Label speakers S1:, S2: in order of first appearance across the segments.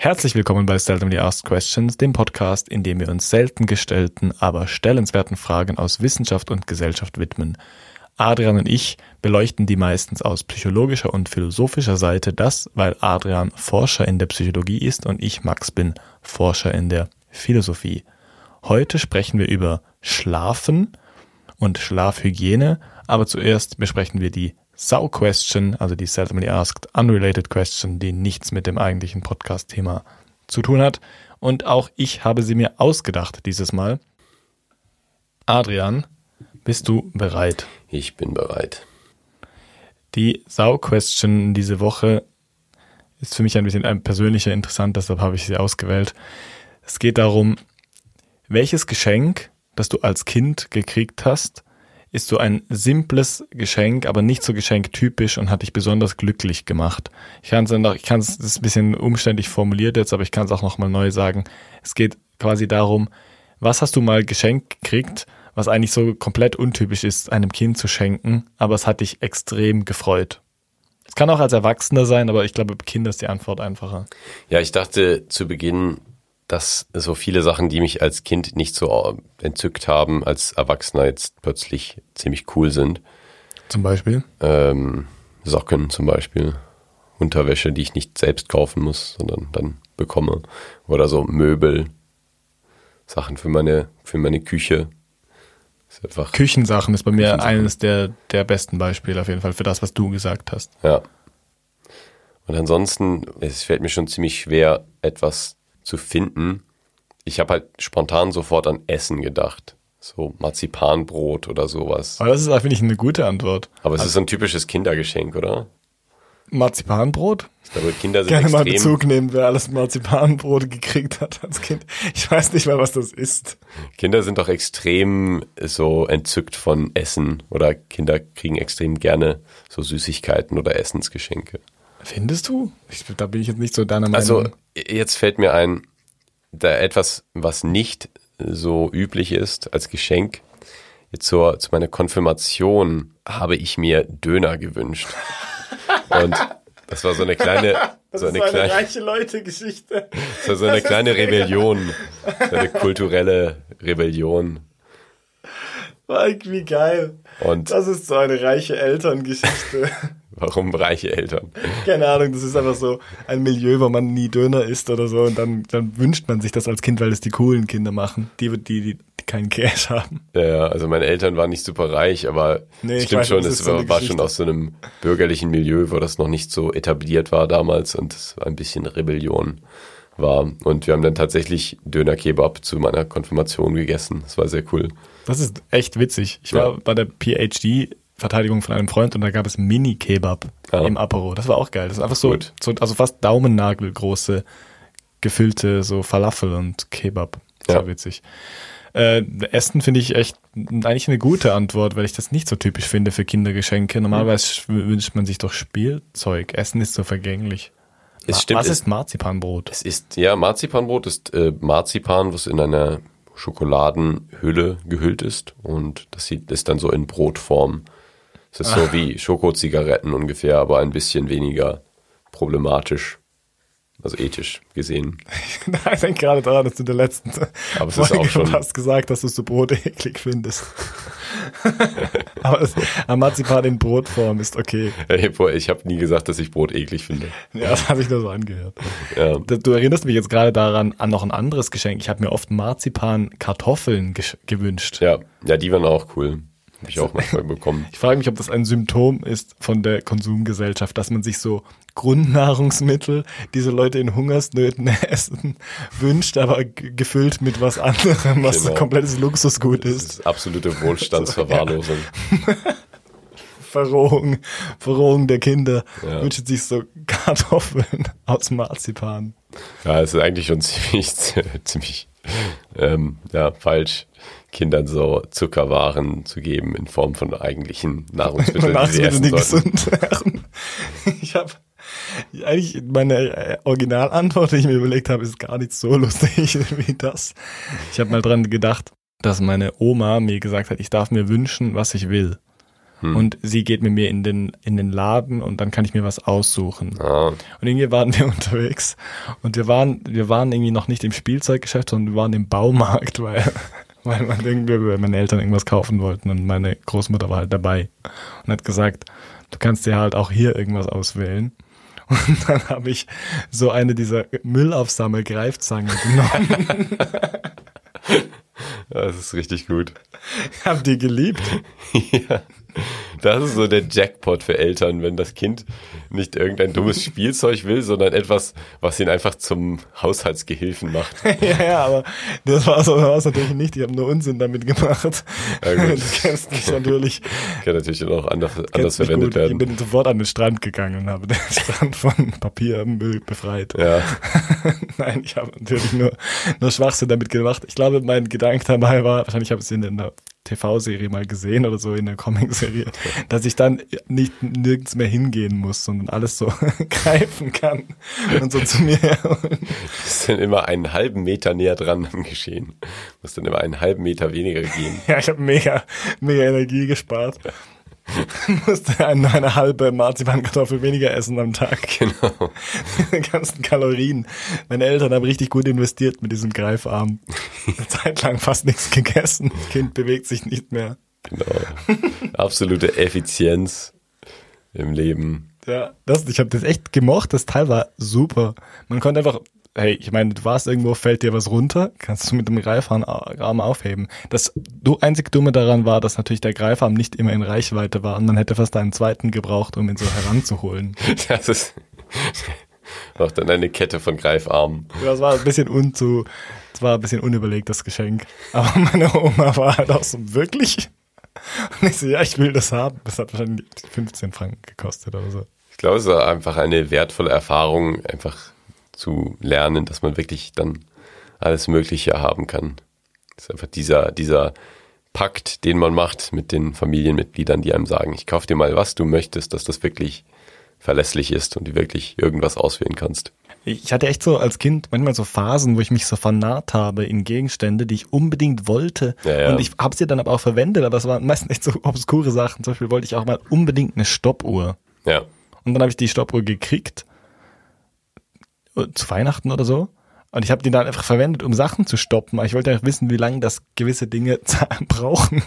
S1: Herzlich willkommen bei Seldomly Asked Questions, dem Podcast, in dem wir uns selten gestellten, aber stellenswerten Fragen aus Wissenschaft und Gesellschaft widmen. Adrian und ich beleuchten die meistens aus psychologischer und philosophischer Seite, das, weil Adrian Forscher in der Psychologie ist und ich, Max, bin Forscher in der Philosophie. Heute sprechen wir über Schlafen und Schlafhygiene, aber zuerst besprechen wir die Sau Question, also die seldomly asked unrelated question, die nichts mit dem eigentlichen Podcast-Thema zu tun hat. Und auch ich habe sie mir ausgedacht dieses Mal. Adrian, bist du bereit?
S2: Ich bin bereit.
S1: Die Sau Question diese Woche ist für mich ein bisschen ein persönlicher interessant, deshalb habe ich sie ausgewählt. Es geht darum, welches Geschenk, das du als Kind gekriegt hast, ist so ein simples Geschenk, aber nicht so geschenktypisch und hat dich besonders glücklich gemacht. Ich kann es noch, ich kann es, ein bisschen umständlich formuliert jetzt, aber ich kann es auch nochmal neu sagen. Es geht quasi darum, was hast du mal geschenkt gekriegt, was eigentlich so komplett untypisch ist, einem Kind zu schenken, aber es hat dich extrem gefreut. Es kann auch als Erwachsener sein, aber ich glaube, Kinder ist die Antwort einfacher.
S2: Ja, ich dachte zu Beginn, dass so viele Sachen, die mich als Kind nicht so entzückt haben, als Erwachsener jetzt plötzlich ziemlich cool sind.
S1: Zum Beispiel?
S2: Ähm, Socken zum Beispiel. Unterwäsche, die ich nicht selbst kaufen muss, sondern dann bekomme. Oder so Möbel. Sachen für meine, für meine Küche.
S1: Ist Küchensachen ist bei mir eines der, der besten Beispiele auf jeden Fall für das, was du gesagt hast.
S2: Ja. Und ansonsten, es fällt mir schon ziemlich schwer, etwas zu finden. Ich habe halt spontan sofort an Essen gedacht. So Marzipanbrot oder sowas.
S1: Aber das ist, finde ich, eine gute Antwort.
S2: Aber es also, ist so ein typisches Kindergeschenk, oder?
S1: Marzipanbrot?
S2: Ich glaube, Kinder sind
S1: Gerne
S2: extrem...
S1: mal Bezug nehmen, wer alles Marzipanbrot gekriegt hat als Kind. Ich weiß nicht mal, was das ist.
S2: Kinder sind doch extrem so entzückt von Essen oder Kinder kriegen extrem gerne so Süßigkeiten oder Essensgeschenke.
S1: Findest du? Ich, da bin ich jetzt nicht so deiner
S2: also, Meinung. Also jetzt fällt mir ein, da etwas, was nicht so üblich ist als Geschenk. Jetzt zur, zu meiner Konfirmation habe ich mir Döner gewünscht. Und das war so eine kleine,
S1: das
S2: so
S1: eine, eine kleine reiche Leute Geschichte.
S2: Das war so eine kleine Rebellion, so eine kulturelle Rebellion.
S1: Wie geil. Und das ist so eine reiche Elterngeschichte.
S2: Warum reiche Eltern?
S1: Keine Ahnung, das ist einfach so ein Milieu, wo man nie Döner isst oder so und dann, dann wünscht man sich das als Kind, weil es die coolen Kinder machen, die, die, die, die keinen Cash haben.
S2: Ja, also meine Eltern waren nicht super reich, aber nee, stimmt weiß, schon, es war, war schon aus so einem bürgerlichen Milieu, wo das noch nicht so etabliert war damals und es war ein bisschen Rebellion war. Und wir haben dann tatsächlich Döner-Kebab zu meiner Konfirmation gegessen. Das war sehr cool.
S1: Das ist echt witzig. Ich war ja. bei der PhD Verteidigung von einem Freund und da gab es Mini-Kebab ah. im Apero. Das war auch geil. Das ist einfach so, so also fast Daumennagel-große gefüllte so Falafel und Kebab. Das ja. war witzig. Äh, Essen finde ich echt eigentlich eine gute Antwort, weil ich das nicht so typisch finde für Kindergeschenke. Normalerweise mhm. wünscht man sich doch Spielzeug. Essen ist so vergänglich.
S2: Es stimmt,
S1: Was ist Marzipanbrot?
S2: Es ist, ja, Marzipanbrot ist äh, Marzipan, was in einer Schokoladenhülle gehüllt ist und das ist dann so in Brotform es ist so wie Schokozigaretten ungefähr, aber ein bisschen weniger problematisch. Also ethisch gesehen.
S1: Ich denke gerade daran, dass du in der letzten aber es ist auch schon hast gesagt, dass du so Brot eklig findest. aber das, Marzipan in Brotform ist okay.
S2: Ich habe nie gesagt, dass ich Brot eklig finde.
S1: Ja, das habe ich nur so angehört. Ja. Du erinnerst mich jetzt gerade daran an noch ein anderes Geschenk. Ich habe mir oft Marzipan-Kartoffeln gewünscht.
S2: Ja, ja, die waren auch cool. Habe ich auch manchmal bekommen.
S1: Ich frage mich, ob das ein Symptom ist von der Konsumgesellschaft, dass man sich so Grundnahrungsmittel, diese Leute in Hungersnöten essen, wünscht, aber gefüllt mit was anderem, was genau. komplettes Luxusgut ist. Das ist
S2: absolute Wohlstandsverwahrlosung.
S1: Verrohung, Verrohung der Kinder. Ja. Wünscht sich so Kartoffeln aus Marzipan.
S2: Ja, es ist eigentlich schon ziemlich, ziemlich ähm, ja, falsch. Kindern so Zuckerwaren zu geben in Form von eigentlichen Nahrungsmitteln,
S1: Nahrungsmittel, die, die gesund wären. Ich habe eigentlich meine äh, Originalantwort, die ich mir überlegt habe, ist gar nicht so lustig wie das. Ich habe mal dran gedacht, dass meine Oma mir gesagt hat, ich darf mir wünschen, was ich will. Hm. Und sie geht mit mir in den, in den Laden und dann kann ich mir was aussuchen.
S2: Ah.
S1: Und irgendwie waren wir unterwegs und wir waren, wir waren irgendwie noch nicht im Spielzeuggeschäft, sondern wir waren im Baumarkt, weil, weil man irgendwie, weil meine Eltern irgendwas kaufen wollten und meine Großmutter war halt dabei und hat gesagt, du kannst dir halt auch hier irgendwas auswählen. Und dann habe ich so eine dieser Müllaufsammel-Greifzangen genommen.
S2: das ist richtig gut.
S1: Ich habe die geliebt.
S2: ja. Das ist so der Jackpot für Eltern, wenn das Kind nicht irgendein dummes Spielzeug will, sondern etwas, was ihn einfach zum Haushaltsgehilfen macht.
S1: ja, ja, aber das war was natürlich nicht. Ich habe nur Unsinn damit gemacht. Ja, du kennst mich natürlich.
S2: Kann natürlich auch anders, anders verwendet
S1: gut.
S2: werden.
S1: Ich bin sofort an den Strand gegangen und habe den Strand von Papiermüll befreit.
S2: Ja.
S1: Nein, ich habe natürlich nur, nur Schwachsinn damit gemacht. Ich glaube, mein Gedanke dabei war, wahrscheinlich habe ich es in der TV-Serie mal gesehen oder so in der Comic-Serie, dass ich dann nicht nirgends mehr hingehen muss, sondern alles so greifen kann und so zu mir.
S2: Du bist dann immer einen halben Meter näher dran am Geschehen. Du musst dann immer einen halben Meter weniger gehen.
S1: Ja, ich habe mega, mega Energie gespart. musste eine, eine halbe Marzipankartoffel weniger essen am Tag.
S2: Genau.
S1: Die ganzen Kalorien. Meine Eltern haben richtig gut investiert mit diesem Greifarm. Eine Zeit lang fast nichts gegessen. Das Kind bewegt sich nicht mehr.
S2: Genau. Absolute Effizienz im Leben.
S1: Ja, das, ich habe das echt gemocht. Das Teil war super. Man konnte einfach hey, ich meine, du warst irgendwo, fällt dir was runter, kannst du mit dem Greifarm aufheben. Das du, einzig Dumme daran war, dass natürlich der Greifarm nicht immer in Reichweite war und man hätte fast einen zweiten gebraucht, um ihn so heranzuholen.
S2: Das ist auch dann eine Kette von Greifarmen.
S1: Das war ein bisschen unzu, das war ein bisschen unüberlegt, das Geschenk. Aber meine Oma war halt auch so, wirklich? Und ich so, ja, ich will das haben. Das hat wahrscheinlich 15 Franken gekostet oder so.
S2: Ich glaube, es war einfach eine wertvolle Erfahrung, einfach zu lernen, dass man wirklich dann alles Mögliche haben kann. Das ist einfach dieser, dieser Pakt, den man macht mit den Familienmitgliedern, die einem sagen, ich kaufe dir mal was du möchtest, dass das wirklich verlässlich ist und du wirklich irgendwas auswählen kannst.
S1: Ich hatte echt so als Kind manchmal so Phasen, wo ich mich so vernarrt habe in Gegenstände, die ich unbedingt wollte.
S2: Ja, ja.
S1: Und ich habe sie dann aber auch verwendet, aber es waren meistens echt so obskure Sachen. Zum Beispiel wollte ich auch mal unbedingt eine Stoppuhr.
S2: Ja.
S1: Und dann habe ich die Stoppuhr gekriegt zu Weihnachten oder so. Und ich habe die dann einfach verwendet, um Sachen zu stoppen. Ich wollte ja wissen, wie lange das gewisse Dinge brauchen.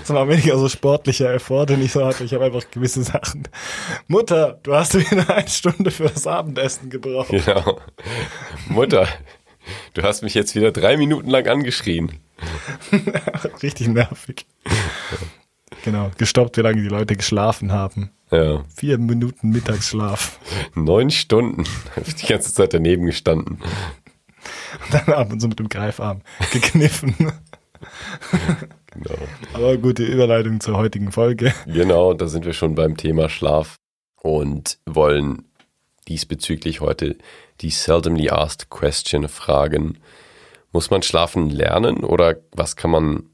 S1: Das war weniger so sportlicher Effort, den ich so hatte. Ich habe einfach gewisse Sachen. Mutter, du hast wieder eine Stunde für das Abendessen gebraucht.
S2: Genau. Mutter, du hast mich jetzt wieder drei Minuten lang angeschrien.
S1: Richtig nervig. Genau, gestoppt, wie lange die Leute geschlafen haben.
S2: Ja.
S1: Vier Minuten Mittagsschlaf.
S2: Neun Stunden. Hab ich die ganze Zeit daneben gestanden.
S1: Und dann ab und zu mit dem Greifarm gekniffen.
S2: Genau.
S1: Aber gute Überleitung zur heutigen Folge.
S2: Genau, da sind wir schon beim Thema Schlaf und wollen diesbezüglich heute die seldomly asked question fragen. Muss man schlafen lernen oder was kann man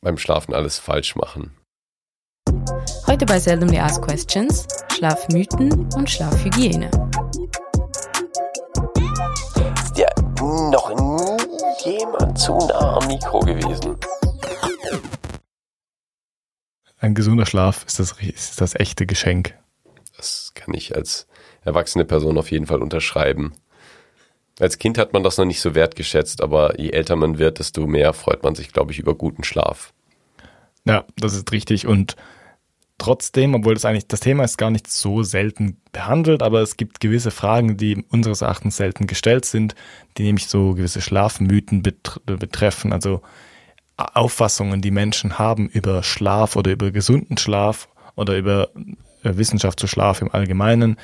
S2: beim Schlafen alles falsch machen?
S3: Heute bei Seldomly Asked Questions Schlafmythen und Schlafhygiene.
S2: Ist ja noch nie jemand zu nah am Mikro gewesen.
S1: Ein gesunder Schlaf ist das, ist das echte Geschenk.
S2: Das kann ich als erwachsene Person auf jeden Fall unterschreiben. Als Kind hat man das noch nicht so wertgeschätzt, aber je älter man wird, desto mehr freut man sich, glaube ich, über guten Schlaf.
S1: Ja, das ist richtig. Und trotzdem, obwohl das eigentlich, das Thema ist gar nicht so selten behandelt, aber es gibt gewisse Fragen, die unseres Erachtens selten gestellt sind, die nämlich so gewisse Schlafmythen betreffen, also Auffassungen, die Menschen haben über Schlaf oder über gesunden Schlaf oder über äh, Wissenschaft zu Schlaf im Allgemeinen,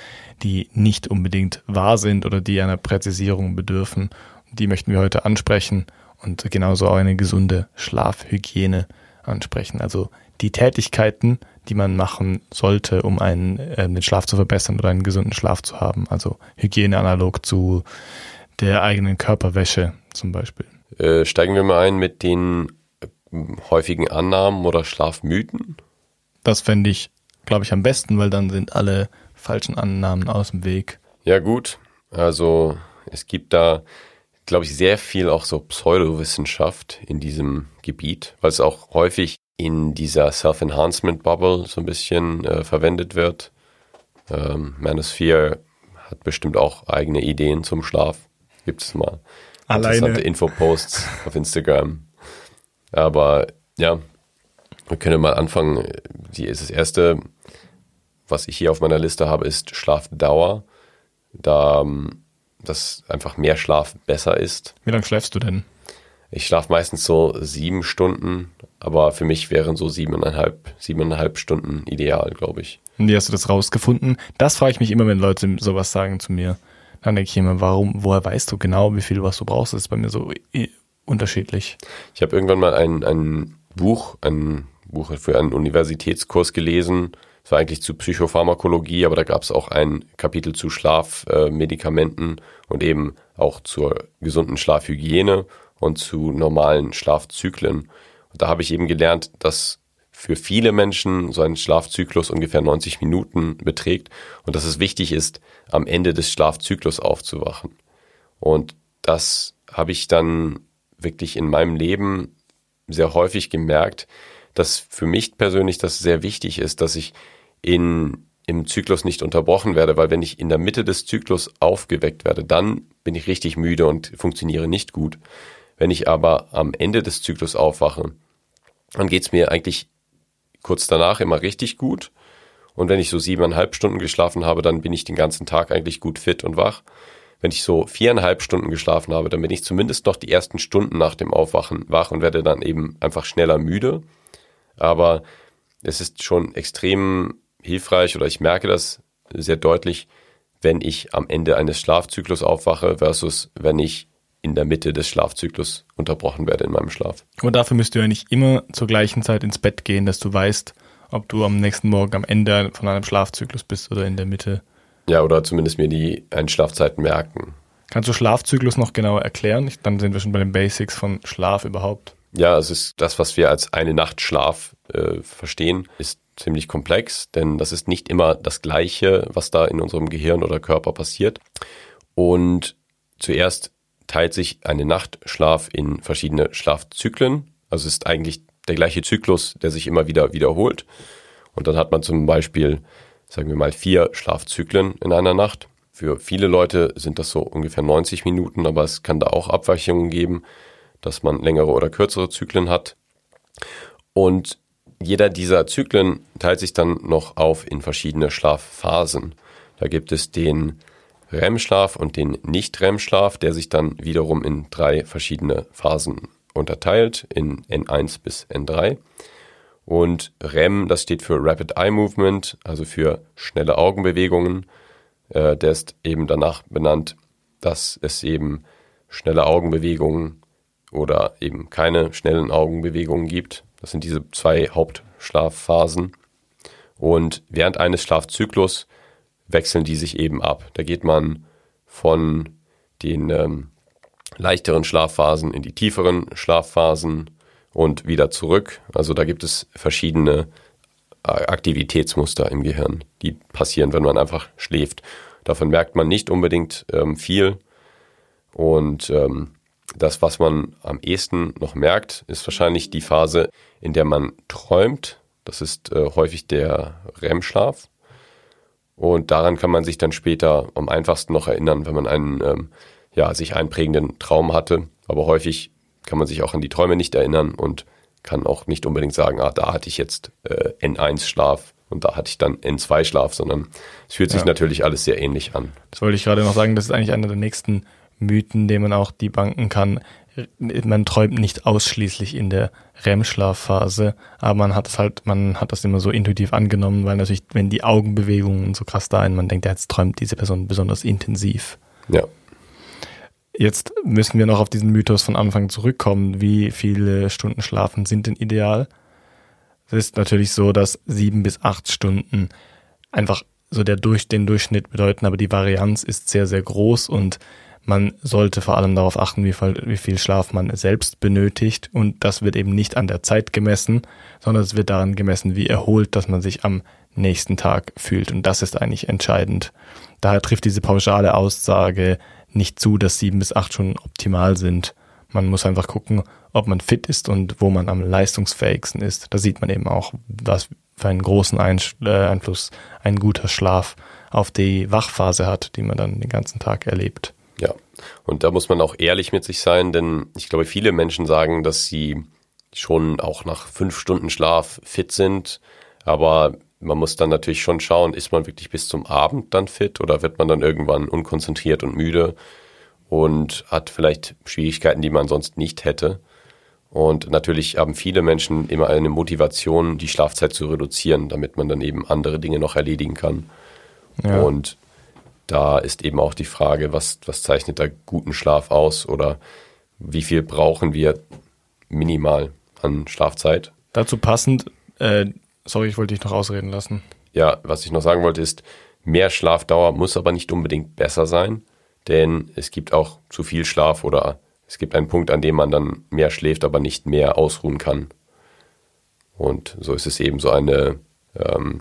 S1: die nicht unbedingt wahr sind oder die einer Präzisierung bedürfen. Die möchten wir heute ansprechen und genauso auch eine gesunde Schlafhygiene ansprechen. Also die Tätigkeiten, die man machen sollte, um einen, äh, den Schlaf zu verbessern oder einen gesunden Schlaf zu haben. Also Hygiene analog zu der eigenen Körperwäsche zum Beispiel.
S2: Äh, steigen wir mal ein mit den äh, häufigen Annahmen oder Schlafmythen.
S1: Das fände ich, glaube ich, am besten, weil dann sind alle falschen Annahmen aus dem Weg.
S2: Ja gut, also es gibt da, glaube ich, sehr viel auch so Pseudowissenschaft in diesem Gebiet, weil es auch häufig in dieser Self-Enhancement-Bubble so ein bisschen äh, verwendet wird. Ähm, Manosphere hat bestimmt auch eigene Ideen zum Schlaf. Gibt es mal
S1: Alleine.
S2: interessante Infoposts auf Instagram. Aber ja, wir können mal anfangen. Die ist das erste, was ich hier auf meiner Liste habe, ist Schlafdauer. Da ähm, das einfach mehr Schlaf besser ist.
S1: Wie lange schläfst du denn?
S2: Ich schlafe meistens so sieben Stunden, aber für mich wären so siebeneinhalb, siebeneinhalb Stunden ideal, glaube ich.
S1: Und wie hast du das rausgefunden? Das frage ich mich immer, wenn Leute sowas sagen zu mir. Dann denke ich immer, warum, woher weißt du genau, wie viel was du brauchst? Das ist bei mir so äh, unterschiedlich.
S2: Ich habe irgendwann mal ein, ein Buch, ein Buch für einen Universitätskurs gelesen. Es war eigentlich zu Psychopharmakologie, aber da gab es auch ein Kapitel zu Schlafmedikamenten äh, und eben auch zur gesunden Schlafhygiene und zu normalen Schlafzyklen. Und da habe ich eben gelernt, dass für viele Menschen so ein Schlafzyklus ungefähr 90 Minuten beträgt und dass es wichtig ist, am Ende des Schlafzyklus aufzuwachen. Und das habe ich dann wirklich in meinem Leben sehr häufig gemerkt, dass für mich persönlich das sehr wichtig ist, dass ich in, im Zyklus nicht unterbrochen werde, weil wenn ich in der Mitte des Zyklus aufgeweckt werde, dann bin ich richtig müde und funktioniere nicht gut. Wenn ich aber am Ende des Zyklus aufwache, dann geht's mir eigentlich kurz danach immer richtig gut. Und wenn ich so siebeneinhalb Stunden geschlafen habe, dann bin ich den ganzen Tag eigentlich gut fit und wach. Wenn ich so viereinhalb Stunden geschlafen habe, dann bin ich zumindest noch die ersten Stunden nach dem Aufwachen wach und werde dann eben einfach schneller müde. Aber es ist schon extrem hilfreich oder ich merke das sehr deutlich, wenn ich am Ende eines Schlafzyklus aufwache versus wenn ich in der Mitte des Schlafzyklus unterbrochen werde in meinem Schlaf.
S1: Aber dafür müsst du ja nicht immer zur gleichen Zeit ins Bett gehen, dass du weißt, ob du am nächsten Morgen am Ende von einem Schlafzyklus bist oder in der Mitte.
S2: Ja, oder zumindest mir die Einschlafzeiten merken.
S1: Kannst du Schlafzyklus noch genauer erklären? Dann sind wir schon bei den Basics von Schlaf überhaupt.
S2: Ja, es ist das, was wir als eine Nacht Schlaf äh, verstehen, ist ziemlich komplex, denn das ist nicht immer das Gleiche, was da in unserem Gehirn oder Körper passiert. Und zuerst teilt sich eine Nachtschlaf in verschiedene Schlafzyklen. Also es ist eigentlich der gleiche Zyklus, der sich immer wieder wiederholt. Und dann hat man zum Beispiel, sagen wir mal, vier Schlafzyklen in einer Nacht. Für viele Leute sind das so ungefähr 90 Minuten, aber es kann da auch Abweichungen geben, dass man längere oder kürzere Zyklen hat. Und jeder dieser Zyklen teilt sich dann noch auf in verschiedene Schlafphasen. Da gibt es den REM-Schlaf und den Nicht-REM-Schlaf, der sich dann wiederum in drei verschiedene Phasen unterteilt, in N1 bis N3. Und REM, das steht für Rapid Eye Movement, also für schnelle Augenbewegungen. Äh, der ist eben danach benannt, dass es eben schnelle Augenbewegungen oder eben keine schnellen Augenbewegungen gibt. Das sind diese zwei Hauptschlafphasen. Und während eines Schlafzyklus wechseln die sich eben ab. Da geht man von den ähm, leichteren Schlafphasen in die tieferen Schlafphasen und wieder zurück. Also da gibt es verschiedene äh, Aktivitätsmuster im Gehirn, die passieren, wenn man einfach schläft. Davon merkt man nicht unbedingt ähm, viel. Und ähm, das, was man am ehesten noch merkt, ist wahrscheinlich die Phase, in der man träumt. Das ist äh, häufig der REM-Schlaf. Und daran kann man sich dann später am einfachsten noch erinnern, wenn man einen ähm, ja, sich einprägenden Traum hatte. Aber häufig kann man sich auch an die Träume nicht erinnern und kann auch nicht unbedingt sagen, ah, da hatte ich jetzt äh, N1-Schlaf und da hatte ich dann N2-Schlaf, sondern es fühlt sich ja. natürlich alles sehr ähnlich an.
S1: Das wollte ich gerade noch sagen, das ist eigentlich einer der nächsten Mythen, den man auch debunken kann man träumt nicht ausschließlich in der REM-Schlafphase, aber man hat es halt, man hat das immer so intuitiv angenommen, weil natürlich, wenn die Augenbewegungen so krass da sind, man denkt, ja, jetzt träumt diese Person besonders intensiv.
S2: Ja.
S1: Jetzt müssen wir noch auf diesen Mythos von Anfang zurückkommen. Wie viele Stunden schlafen sind denn ideal? Es ist natürlich so, dass sieben bis acht Stunden einfach so der durch den Durchschnitt bedeuten, aber die Varianz ist sehr, sehr groß und man sollte vor allem darauf achten, wie viel, wie viel Schlaf man selbst benötigt. Und das wird eben nicht an der Zeit gemessen, sondern es wird daran gemessen, wie erholt, dass man sich am nächsten Tag fühlt. Und das ist eigentlich entscheidend. Daher trifft diese pauschale Aussage nicht zu, dass sieben bis acht Stunden optimal sind. Man muss einfach gucken, ob man fit ist und wo man am leistungsfähigsten ist. Da sieht man eben auch, was für einen großen äh, Einfluss ein guter Schlaf auf die Wachphase hat, die man dann den ganzen Tag erlebt.
S2: Und da muss man auch ehrlich mit sich sein, denn ich glaube, viele Menschen sagen, dass sie schon auch nach fünf Stunden Schlaf fit sind, aber man muss dann natürlich schon schauen, ist man wirklich bis zum Abend dann fit oder wird man dann irgendwann unkonzentriert und müde und hat vielleicht Schwierigkeiten, die man sonst nicht hätte. Und natürlich haben viele Menschen immer eine Motivation, die Schlafzeit zu reduzieren, damit man dann eben andere Dinge noch erledigen kann. Ja. Und da ist eben auch die Frage, was, was zeichnet da guten Schlaf aus oder wie viel brauchen wir minimal an Schlafzeit?
S1: Dazu passend, äh, sorry, ich wollte dich noch ausreden lassen.
S2: Ja, was ich noch sagen wollte ist, mehr Schlafdauer muss aber nicht unbedingt besser sein, denn es gibt auch zu viel Schlaf oder es gibt einen Punkt, an dem man dann mehr schläft, aber nicht mehr ausruhen kann. Und so ist es eben so eine, ähm,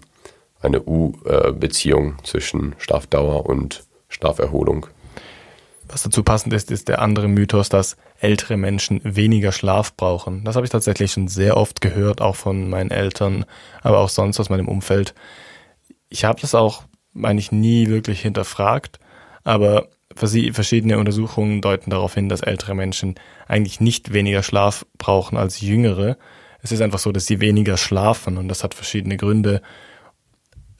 S2: eine U-Beziehung zwischen Schlafdauer und Schlaferholung.
S1: Was dazu passend ist, ist der andere Mythos, dass ältere Menschen weniger Schlaf brauchen. Das habe ich tatsächlich schon sehr oft gehört, auch von meinen Eltern, aber auch sonst aus meinem Umfeld. Ich habe das auch eigentlich nie wirklich hinterfragt, aber verschiedene Untersuchungen deuten darauf hin, dass ältere Menschen eigentlich nicht weniger Schlaf brauchen als jüngere. Es ist einfach so, dass sie weniger schlafen und das hat verschiedene Gründe.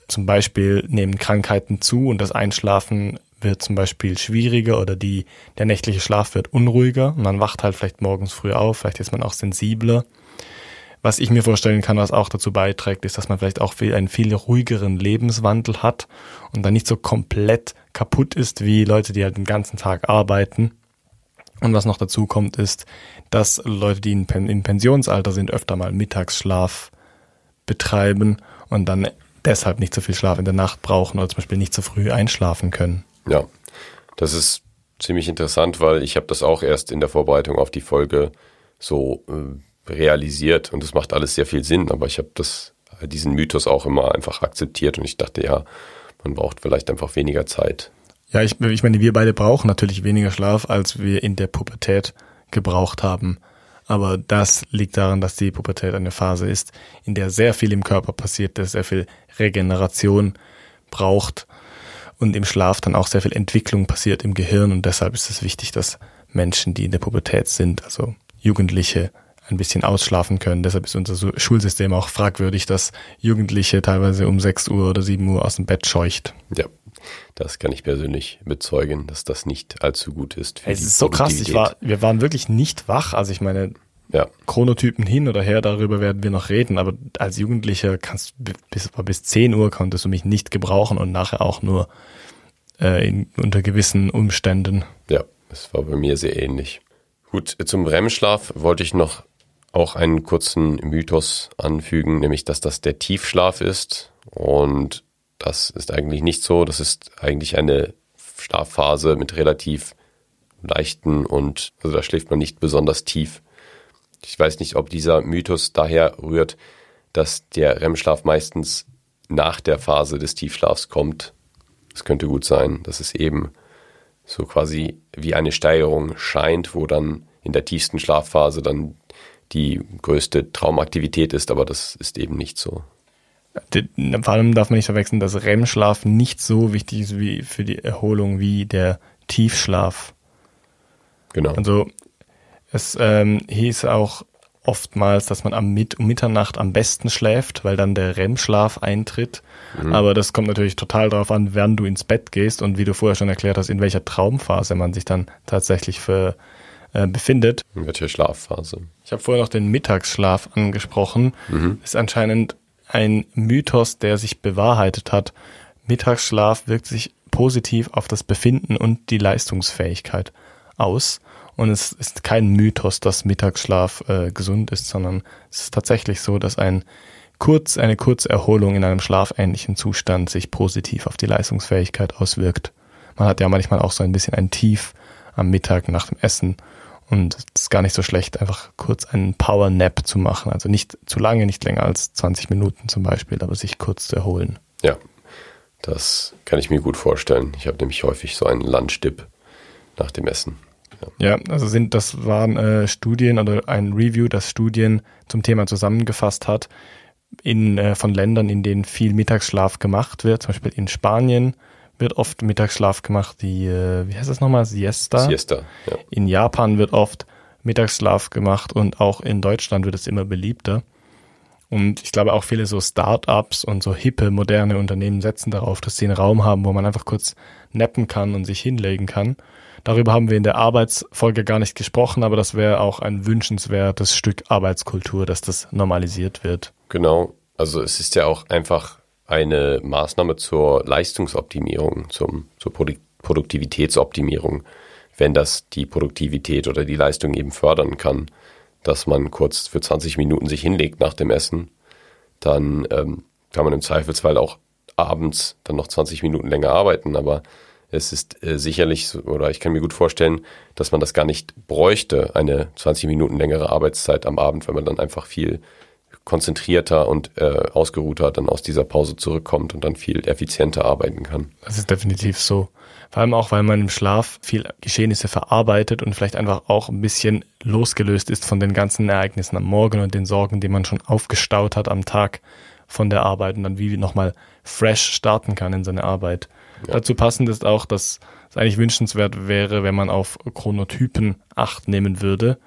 S1: Zum Beispiel nehmen Krankheiten zu und das Einschlafen wird zum Beispiel schwieriger oder die, der nächtliche Schlaf wird unruhiger. Man wacht halt vielleicht morgens früh auf, vielleicht ist man auch sensibler. Was ich mir vorstellen kann, was auch dazu beiträgt, ist, dass man vielleicht auch viel, einen viel ruhigeren Lebenswandel hat und dann nicht so komplett kaputt ist wie Leute, die halt den ganzen Tag arbeiten. Und was noch dazu kommt, ist, dass Leute, die im Pensionsalter sind, öfter mal Mittagsschlaf betreiben und dann deshalb nicht so viel Schlaf in der Nacht brauchen oder zum Beispiel nicht so früh einschlafen können.
S2: Ja, das ist ziemlich interessant, weil ich habe das auch erst in der Vorbereitung auf die Folge so äh, realisiert und das macht alles sehr viel Sinn, aber ich habe das diesen Mythos auch immer einfach akzeptiert und ich dachte, ja, man braucht vielleicht einfach weniger Zeit.
S1: Ja, ich, ich meine, wir beide brauchen natürlich weniger Schlaf, als wir in der Pubertät gebraucht haben. Aber das liegt daran, dass die Pubertät eine Phase ist, in der sehr viel im Körper passiert, der sehr viel Regeneration braucht und im Schlaf dann auch sehr viel Entwicklung passiert im Gehirn und deshalb ist es wichtig, dass Menschen, die in der Pubertät sind, also Jugendliche, ein bisschen ausschlafen können. Deshalb ist unser Schulsystem auch fragwürdig, dass Jugendliche teilweise um 6 Uhr oder 7 Uhr aus dem Bett scheucht.
S2: Ja, das kann ich persönlich bezeugen, dass das nicht allzu gut ist.
S1: es ist so krass, ich war, wir waren wirklich nicht wach. Also ich meine, ja. Chronotypen hin oder her, darüber werden wir noch reden, aber als Jugendlicher kannst bis, bis 10 Uhr konntest du mich nicht gebrauchen und nachher auch nur äh, in, unter gewissen Umständen.
S2: Ja, es war bei mir sehr ähnlich. Gut, zum REM-Schlaf wollte ich noch auch einen kurzen Mythos anfügen, nämlich dass das der Tiefschlaf ist. Und das ist eigentlich nicht so. Das ist eigentlich eine Schlafphase mit relativ leichten und, also da schläft man nicht besonders tief. Ich weiß nicht, ob dieser Mythos daher rührt, dass der REM-Schlaf meistens nach der Phase des Tiefschlafs kommt. Es könnte gut sein, dass es eben so quasi wie eine Steigerung scheint, wo dann in der tiefsten Schlafphase dann die größte Traumaktivität ist, aber das ist eben nicht so.
S1: Vor allem darf man nicht verwechseln, dass REM-Schlaf nicht so wichtig ist wie für die Erholung wie der Tiefschlaf.
S2: Genau.
S1: Also es ähm, hieß auch oftmals, dass man am Mit um Mitternacht am besten schläft, weil dann der REM-Schlaf eintritt. Mhm. Aber das kommt natürlich total darauf an, wann du ins Bett gehst und wie du vorher schon erklärt hast, in welcher Traumphase man sich dann tatsächlich für äh, befindet.
S2: In welcher Schlafphase?
S1: Ich habe vorher noch den Mittagsschlaf angesprochen. Mhm. Ist anscheinend ein Mythos, der sich bewahrheitet hat. Mittagsschlaf wirkt sich positiv auf das Befinden und die Leistungsfähigkeit aus. Und es ist kein Mythos, dass Mittagsschlaf äh, gesund ist, sondern es ist tatsächlich so, dass ein kurz, eine Kurzerholung in einem schlafähnlichen Zustand sich positiv auf die Leistungsfähigkeit auswirkt. Man hat ja manchmal auch so ein bisschen ein Tief am Mittag nach dem Essen und es ist gar nicht so schlecht, einfach kurz einen Power Nap zu machen. Also nicht zu lange, nicht länger als 20 Minuten zum Beispiel, aber sich kurz zu erholen.
S2: Ja, das kann ich mir gut vorstellen. Ich habe nämlich häufig so einen Lunch-Dip nach dem Essen. Ja.
S1: Ja, also sind das waren äh, Studien oder ein Review, das Studien zum Thema zusammengefasst hat in äh, von Ländern, in denen viel Mittagsschlaf gemacht wird. Zum Beispiel in Spanien wird oft Mittagsschlaf gemacht. Die äh, wie heißt das nochmal? Siesta.
S2: Siesta. Ja.
S1: In Japan wird oft Mittagsschlaf gemacht und auch in Deutschland wird es immer beliebter. Und ich glaube auch viele so Start-ups und so hippe, moderne Unternehmen setzen darauf, dass sie einen Raum haben, wo man einfach kurz nappen kann und sich hinlegen kann. Darüber haben wir in der Arbeitsfolge gar nicht gesprochen, aber das wäre auch ein wünschenswertes Stück Arbeitskultur, dass das normalisiert wird.
S2: Genau. Also es ist ja auch einfach eine Maßnahme zur Leistungsoptimierung, zum, zur Produ Produktivitätsoptimierung, wenn das die Produktivität oder die Leistung eben fördern kann dass man kurz für 20 Minuten sich hinlegt nach dem Essen, dann ähm, kann man im Zweifelsfall auch abends dann noch 20 Minuten länger arbeiten. Aber es ist äh, sicherlich, oder ich kann mir gut vorstellen, dass man das gar nicht bräuchte, eine 20 Minuten längere Arbeitszeit am Abend, wenn man dann einfach viel konzentrierter und äh, ausgeruhter dann aus dieser Pause zurückkommt und dann viel effizienter arbeiten kann.
S1: Das ist definitiv so. Vor allem auch, weil man im Schlaf viel Geschehnisse verarbeitet und vielleicht einfach auch ein bisschen losgelöst ist von den ganzen Ereignissen am Morgen und den Sorgen, die man schon aufgestaut hat am Tag von der Arbeit und dann wie nochmal fresh starten kann in seine Arbeit. Ja. Dazu passend ist auch, dass es eigentlich wünschenswert wäre, wenn man auf Chronotypen Acht nehmen würde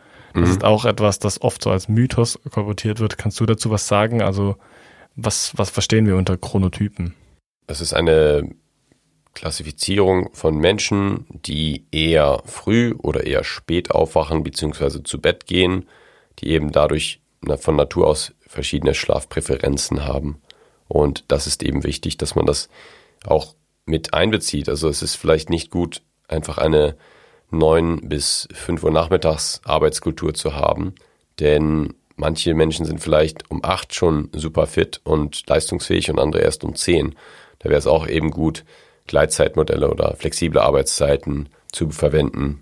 S1: das mhm. ist auch etwas, das oft so als Mythos kolportiert wird. Kannst du dazu was sagen? Also, was, was verstehen wir unter Chronotypen?
S2: Es ist eine Klassifizierung von Menschen, die eher früh oder eher spät aufwachen bzw. zu Bett gehen, die eben dadurch von Natur aus verschiedene Schlafpräferenzen haben. Und das ist eben wichtig, dass man das auch mit einbezieht. Also es ist vielleicht nicht gut, einfach eine neun bis fünf Uhr nachmittags Arbeitskultur zu haben. Denn manche Menschen sind vielleicht um acht schon super fit und leistungsfähig und andere erst um zehn. Da wäre es auch eben gut, Gleitzeitmodelle oder flexible Arbeitszeiten zu verwenden,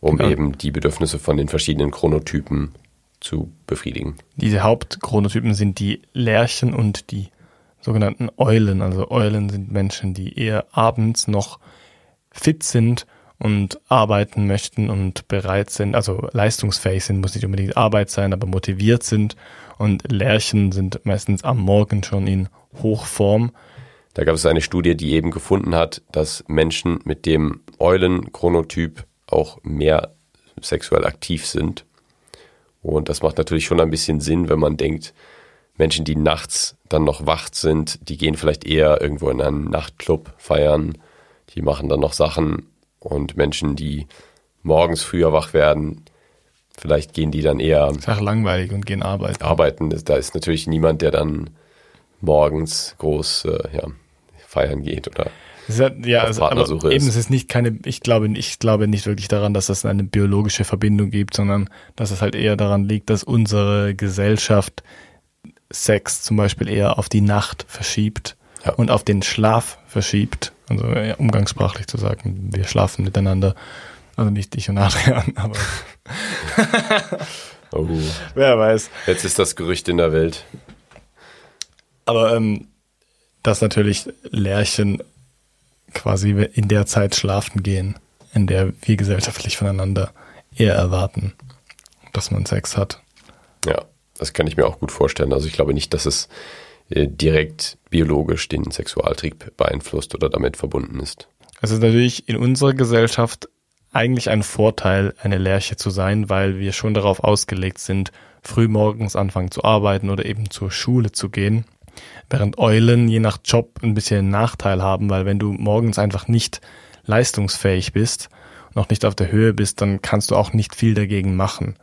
S2: um genau. eben die Bedürfnisse von den verschiedenen Chronotypen zu befriedigen.
S1: Diese Hauptchronotypen sind die Lerchen und die sogenannten Eulen. Also Eulen sind Menschen, die eher abends noch fit sind und arbeiten möchten und bereit sind, also leistungsfähig sind, muss nicht unbedingt Arbeit sein, aber motiviert sind. Und Lerchen sind meistens am Morgen schon in Hochform.
S2: Da gab es eine Studie, die eben gefunden hat, dass Menschen mit dem Eulen-Chronotyp auch mehr sexuell aktiv sind. Und das macht natürlich schon ein bisschen Sinn, wenn man denkt, Menschen, die nachts dann noch wach sind, die gehen vielleicht eher irgendwo in einen Nachtclub feiern, die machen dann noch Sachen, und Menschen, die morgens früher wach werden, vielleicht gehen die dann eher.
S1: Ist auch langweilig und gehen arbeiten.
S2: Arbeiten. Da ist natürlich niemand, der dann morgens groß äh, ja, feiern geht oder.
S1: Ja, ja also, aber eben es ist nicht keine, ich glaube, ich glaube nicht wirklich daran, dass es eine biologische Verbindung gibt, sondern dass es halt eher daran liegt, dass unsere Gesellschaft Sex zum Beispiel eher auf die Nacht verschiebt ja. und auf den Schlaf verschiebt. Also ja, umgangssprachlich zu sagen, wir schlafen miteinander. Also nicht ich und Adrian, aber.
S2: oh. Wer weiß. Jetzt ist das Gerücht in der Welt.
S1: Aber ähm, dass natürlich Lärchen quasi in der Zeit schlafen gehen, in der wir gesellschaftlich voneinander eher erwarten, dass man Sex hat.
S2: Ja, das kann ich mir auch gut vorstellen. Also ich glaube nicht, dass es äh, direkt biologisch den Sexualtrieb beeinflusst oder damit verbunden ist.
S1: Es ist natürlich in unserer Gesellschaft eigentlich ein Vorteil, eine Lerche zu sein, weil wir schon darauf ausgelegt sind, früh morgens anfangen zu arbeiten oder eben zur Schule zu gehen. Während Eulen je nach Job ein bisschen Nachteil haben, weil wenn du morgens einfach nicht leistungsfähig bist auch nicht auf der Höhe bist, dann kannst du auch nicht viel dagegen machen.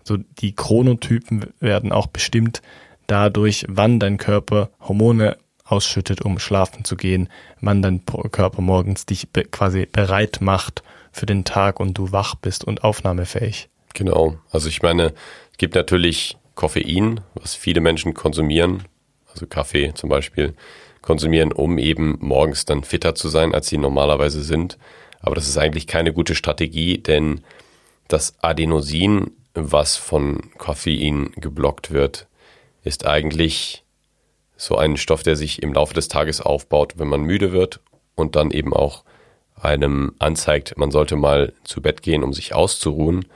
S1: Also die Chronotypen werden auch bestimmt dadurch, wann dein Körper Hormone ausschüttet, um schlafen zu gehen, wann dein Körper morgens dich be quasi bereit macht für den Tag und du wach bist und aufnahmefähig.
S2: Genau. Also ich meine, es gibt natürlich Koffein, was viele Menschen konsumieren, also Kaffee zum Beispiel, konsumieren, um eben morgens dann fitter zu sein, als sie normalerweise sind. Aber das ist eigentlich keine gute Strategie, denn das Adenosin, was von Koffein geblockt wird, ist eigentlich so ein Stoff, der sich im Laufe des Tages aufbaut, wenn man müde wird und dann eben auch einem anzeigt, man sollte mal zu Bett gehen, um sich auszuruhen.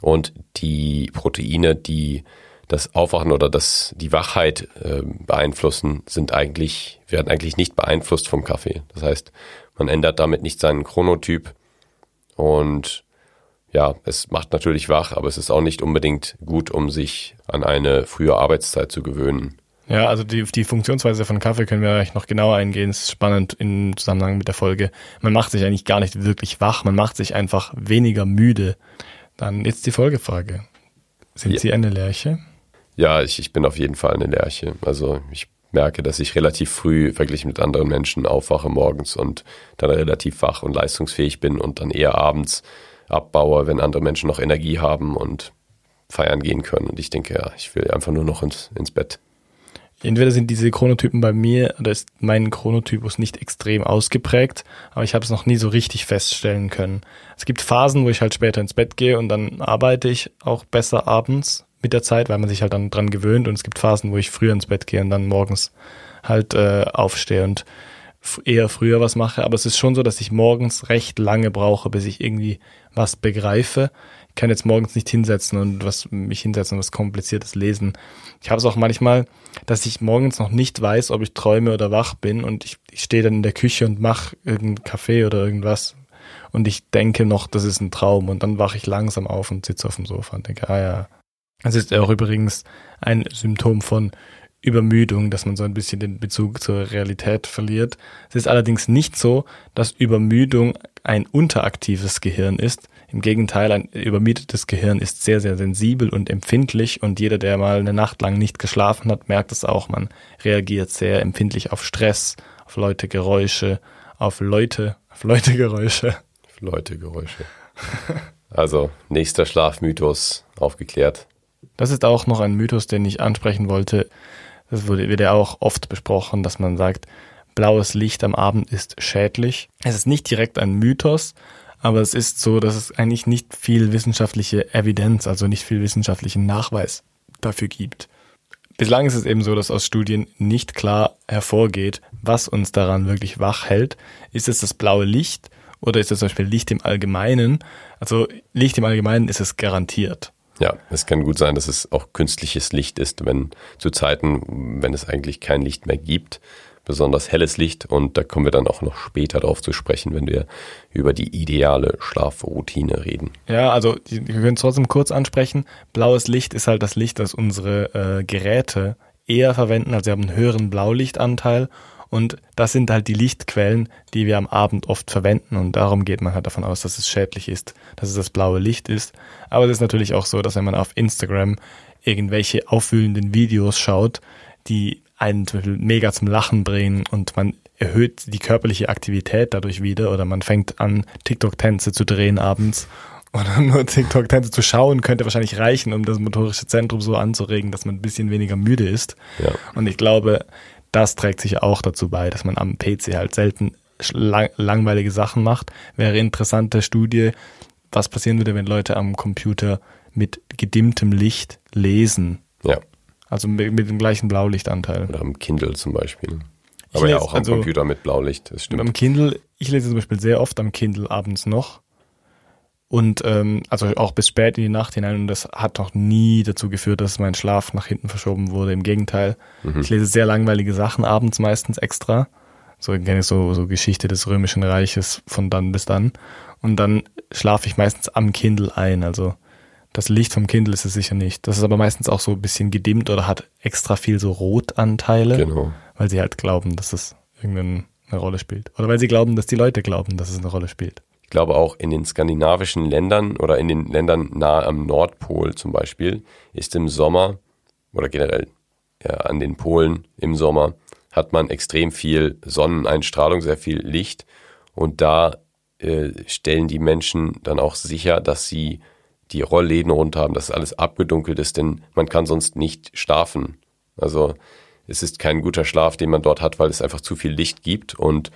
S2: Und die Proteine, die das Aufwachen oder das, die Wachheit äh, beeinflussen, sind eigentlich, werden eigentlich nicht beeinflusst vom Kaffee. Das heißt, man ändert damit nicht seinen Chronotyp und ja, es macht natürlich wach, aber es ist auch nicht unbedingt gut, um sich an eine frühe Arbeitszeit zu gewöhnen.
S1: Ja, also die, die Funktionsweise von Kaffee können wir eigentlich noch genauer eingehen. Das ist spannend im Zusammenhang mit der Folge. Man macht sich eigentlich gar nicht wirklich wach, man macht sich einfach weniger müde. Dann jetzt die Folgefrage. Sind ja. Sie eine Lerche?
S2: Ja, ich, ich bin auf jeden Fall eine Lerche. Also ich merke, dass ich relativ früh verglichen mit anderen Menschen aufwache morgens und dann relativ wach und leistungsfähig bin und dann eher abends abbaue, wenn andere Menschen noch Energie haben und feiern gehen können. Und ich denke, ja, ich will einfach nur noch ins, ins Bett.
S1: Entweder sind diese Chronotypen bei mir oder ist mein Chronotypus nicht extrem ausgeprägt, aber ich habe es noch nie so richtig feststellen können. Es gibt Phasen, wo ich halt später ins Bett gehe und dann arbeite ich auch besser abends mit der Zeit, weil man sich halt dann dran gewöhnt und es gibt Phasen, wo ich früher ins Bett gehe und dann morgens halt äh, aufstehe und eher früher was mache. Aber es ist schon so, dass ich morgens recht lange brauche, bis ich irgendwie was begreife. Ich kann jetzt morgens nicht hinsetzen und was mich hinsetzen und was Kompliziertes lesen. Ich habe es auch manchmal, dass ich morgens noch nicht weiß, ob ich träume oder wach bin und ich, ich stehe dann in der Küche und mache irgendeinen Kaffee oder irgendwas und ich denke noch, das ist ein Traum und dann wache ich langsam auf und sitze auf dem Sofa und denke, ah ja, es ist auch übrigens ein Symptom von Übermüdung, dass man so ein bisschen den Bezug zur Realität verliert. Es ist allerdings nicht so, dass Übermüdung ein unteraktives Gehirn ist. Im Gegenteil, ein übermüdetes Gehirn ist sehr, sehr sensibel und empfindlich und jeder, der mal eine Nacht lang nicht geschlafen hat, merkt es auch. Man reagiert sehr empfindlich auf Stress, auf Leute, Geräusche, auf Leute, auf Leute, Geräusche.
S2: Auf Leute, Geräusche. also, nächster Schlafmythos aufgeklärt.
S1: Das ist auch noch ein Mythos, den ich ansprechen wollte. Das wurde, wird ja auch oft besprochen, dass man sagt, blaues Licht am Abend ist schädlich. Es ist nicht direkt ein Mythos, aber es ist so, dass es eigentlich nicht viel wissenschaftliche Evidenz, also nicht viel wissenschaftlichen Nachweis dafür gibt. Bislang ist es eben so, dass aus Studien nicht klar hervorgeht, was uns daran wirklich wach hält. Ist es das blaue Licht oder ist es zum Beispiel Licht im Allgemeinen? Also Licht im Allgemeinen ist es garantiert.
S2: Ja, es kann gut sein, dass es auch künstliches Licht ist, wenn zu Zeiten, wenn es eigentlich kein Licht mehr gibt, besonders helles Licht. Und da kommen wir dann auch noch später darauf zu sprechen, wenn wir über die ideale Schlafroutine reden.
S1: Ja, also wir können es trotzdem kurz ansprechen. Blaues Licht ist halt das Licht, das unsere äh, Geräte eher verwenden. Also sie haben einen höheren Blaulichtanteil und das sind halt die Lichtquellen, die wir am Abend oft verwenden. Und darum geht man halt davon aus, dass es schädlich ist, dass es das blaue Licht ist. Aber es ist natürlich auch so, dass wenn man auf Instagram irgendwelche aufwühlenden Videos schaut, die einen zum Beispiel mega zum Lachen bringen und man erhöht die körperliche Aktivität dadurch wieder oder man fängt an, TikTok-Tänze zu drehen abends oder nur TikTok-Tänze zu schauen, könnte wahrscheinlich reichen, um das motorische Zentrum so anzuregen, dass man ein bisschen weniger müde ist. Ja. Und ich glaube, das trägt sich auch dazu bei, dass man am PC halt selten lang langweilige Sachen macht. Wäre interessante Studie, was passieren würde, wenn Leute am Computer mit gedimmtem Licht lesen.
S2: Ja.
S1: Also mit, mit dem gleichen Blaulichtanteil.
S2: Oder am Kindle zum Beispiel. Aber lese, ja auch am also, Computer mit Blaulicht, das stimmt.
S1: Am Kindle, ich lese zum Beispiel sehr oft am Kindle abends noch. Und ähm, also auch bis spät in die Nacht hinein. Und das hat noch nie dazu geführt, dass mein Schlaf nach hinten verschoben wurde. Im Gegenteil. Mhm. Ich lese sehr langweilige Sachen abends meistens extra. So kenne ich so, so Geschichte des Römischen Reiches von dann bis dann. Und dann schlafe ich meistens am Kindle ein. Also das Licht vom Kindle ist es sicher nicht. Das ist aber meistens auch so ein bisschen gedimmt oder hat extra viel so Rotanteile. Genau. Weil sie halt glauben, dass es irgendeine Rolle spielt. Oder weil sie glauben, dass die Leute glauben, dass es eine Rolle spielt
S2: glaube auch in den skandinavischen Ländern oder in den Ländern nahe am Nordpol zum Beispiel ist im Sommer oder generell ja, an den Polen im Sommer hat man extrem viel Sonneneinstrahlung, sehr viel Licht und da äh, stellen die Menschen dann auch sicher, dass sie die Rollläden runter haben, dass alles abgedunkelt ist, denn man kann sonst nicht schlafen. Also es ist kein guter Schlaf, den man dort hat, weil es einfach zu viel Licht gibt und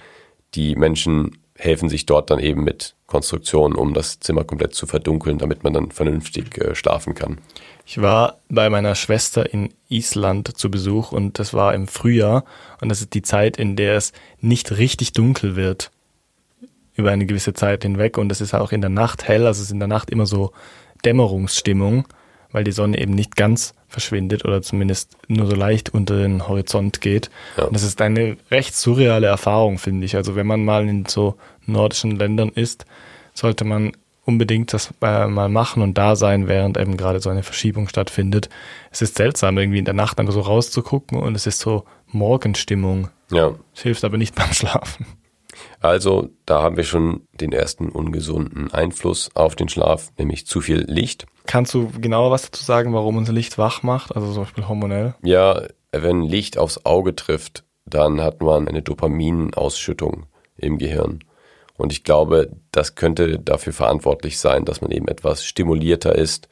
S2: die Menschen helfen sich dort dann eben mit Konstruktionen, um das Zimmer komplett zu verdunkeln, damit man dann vernünftig äh, schlafen kann.
S1: Ich war bei meiner Schwester in Island zu Besuch und das war im Frühjahr und das ist die Zeit, in der es nicht richtig dunkel wird über eine gewisse Zeit hinweg und es ist auch in der Nacht hell, also es ist in der Nacht immer so Dämmerungsstimmung, weil die Sonne eben nicht ganz verschwindet oder zumindest nur so leicht unter den Horizont geht. Ja. Und das ist eine recht surreale Erfahrung, finde ich. Also wenn man mal in so nordischen Ländern ist, sollte man unbedingt das äh, mal machen und da sein, während eben gerade so eine Verschiebung stattfindet. Es ist seltsam, irgendwie in der Nacht einfach so rauszugucken und es ist so Morgenstimmung.
S2: Ja.
S1: Es hilft aber nicht beim Schlafen.
S2: Also, da haben wir schon den ersten ungesunden Einfluss auf den Schlaf, nämlich zu viel Licht.
S1: Kannst du genauer was dazu sagen, warum unser Licht wach macht, also zum Beispiel hormonell?
S2: Ja, wenn Licht aufs Auge trifft, dann hat man eine Dopaminausschüttung im Gehirn. Und ich glaube, das könnte dafür verantwortlich sein, dass man eben etwas stimulierter ist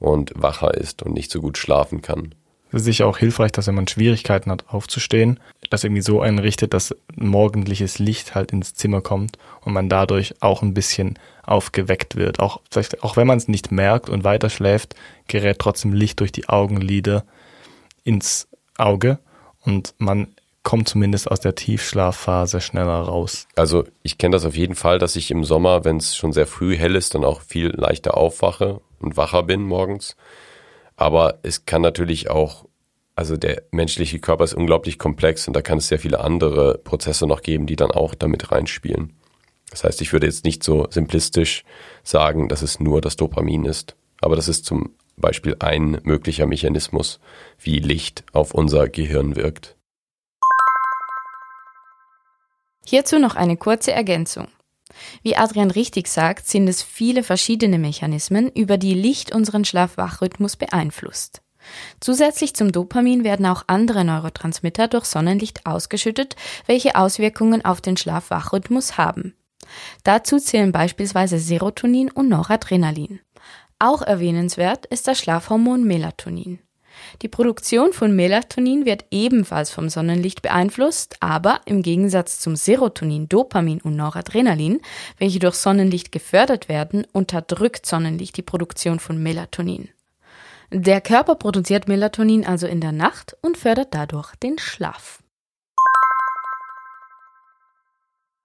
S2: und wacher ist und nicht so gut schlafen kann.
S1: Sicher auch hilfreich, dass wenn man Schwierigkeiten hat aufzustehen, das irgendwie so einrichtet, dass morgendliches Licht halt ins Zimmer kommt und man dadurch auch ein bisschen aufgeweckt wird. Auch, auch wenn man es nicht merkt und weiter schläft, gerät trotzdem Licht durch die Augenlider ins Auge und man kommt zumindest aus der Tiefschlafphase schneller raus.
S2: Also ich kenne das auf jeden Fall, dass ich im Sommer, wenn es schon sehr früh hell ist, dann auch viel leichter aufwache und wacher bin morgens. Aber es kann natürlich auch, also der menschliche Körper ist unglaublich komplex und da kann es sehr viele andere Prozesse noch geben, die dann auch damit reinspielen. Das heißt, ich würde jetzt nicht so simplistisch sagen, dass es nur das Dopamin ist. Aber das ist zum Beispiel ein möglicher Mechanismus, wie Licht auf unser Gehirn wirkt.
S3: Hierzu noch eine kurze Ergänzung. Wie Adrian richtig sagt, sind es viele verschiedene Mechanismen, über die Licht unseren Schlaf-Wach-Rhythmus beeinflusst. Zusätzlich zum Dopamin werden auch andere Neurotransmitter durch Sonnenlicht ausgeschüttet, welche Auswirkungen auf den Schlaf-Wach-Rhythmus haben. Dazu zählen beispielsweise Serotonin und Noradrenalin. Auch erwähnenswert ist das Schlafhormon Melatonin. Die Produktion von Melatonin wird ebenfalls vom Sonnenlicht beeinflusst, aber im Gegensatz zum Serotonin, Dopamin und Noradrenalin, welche durch Sonnenlicht gefördert werden, unterdrückt Sonnenlicht die Produktion von Melatonin. Der Körper produziert Melatonin also in der Nacht und fördert dadurch den Schlaf.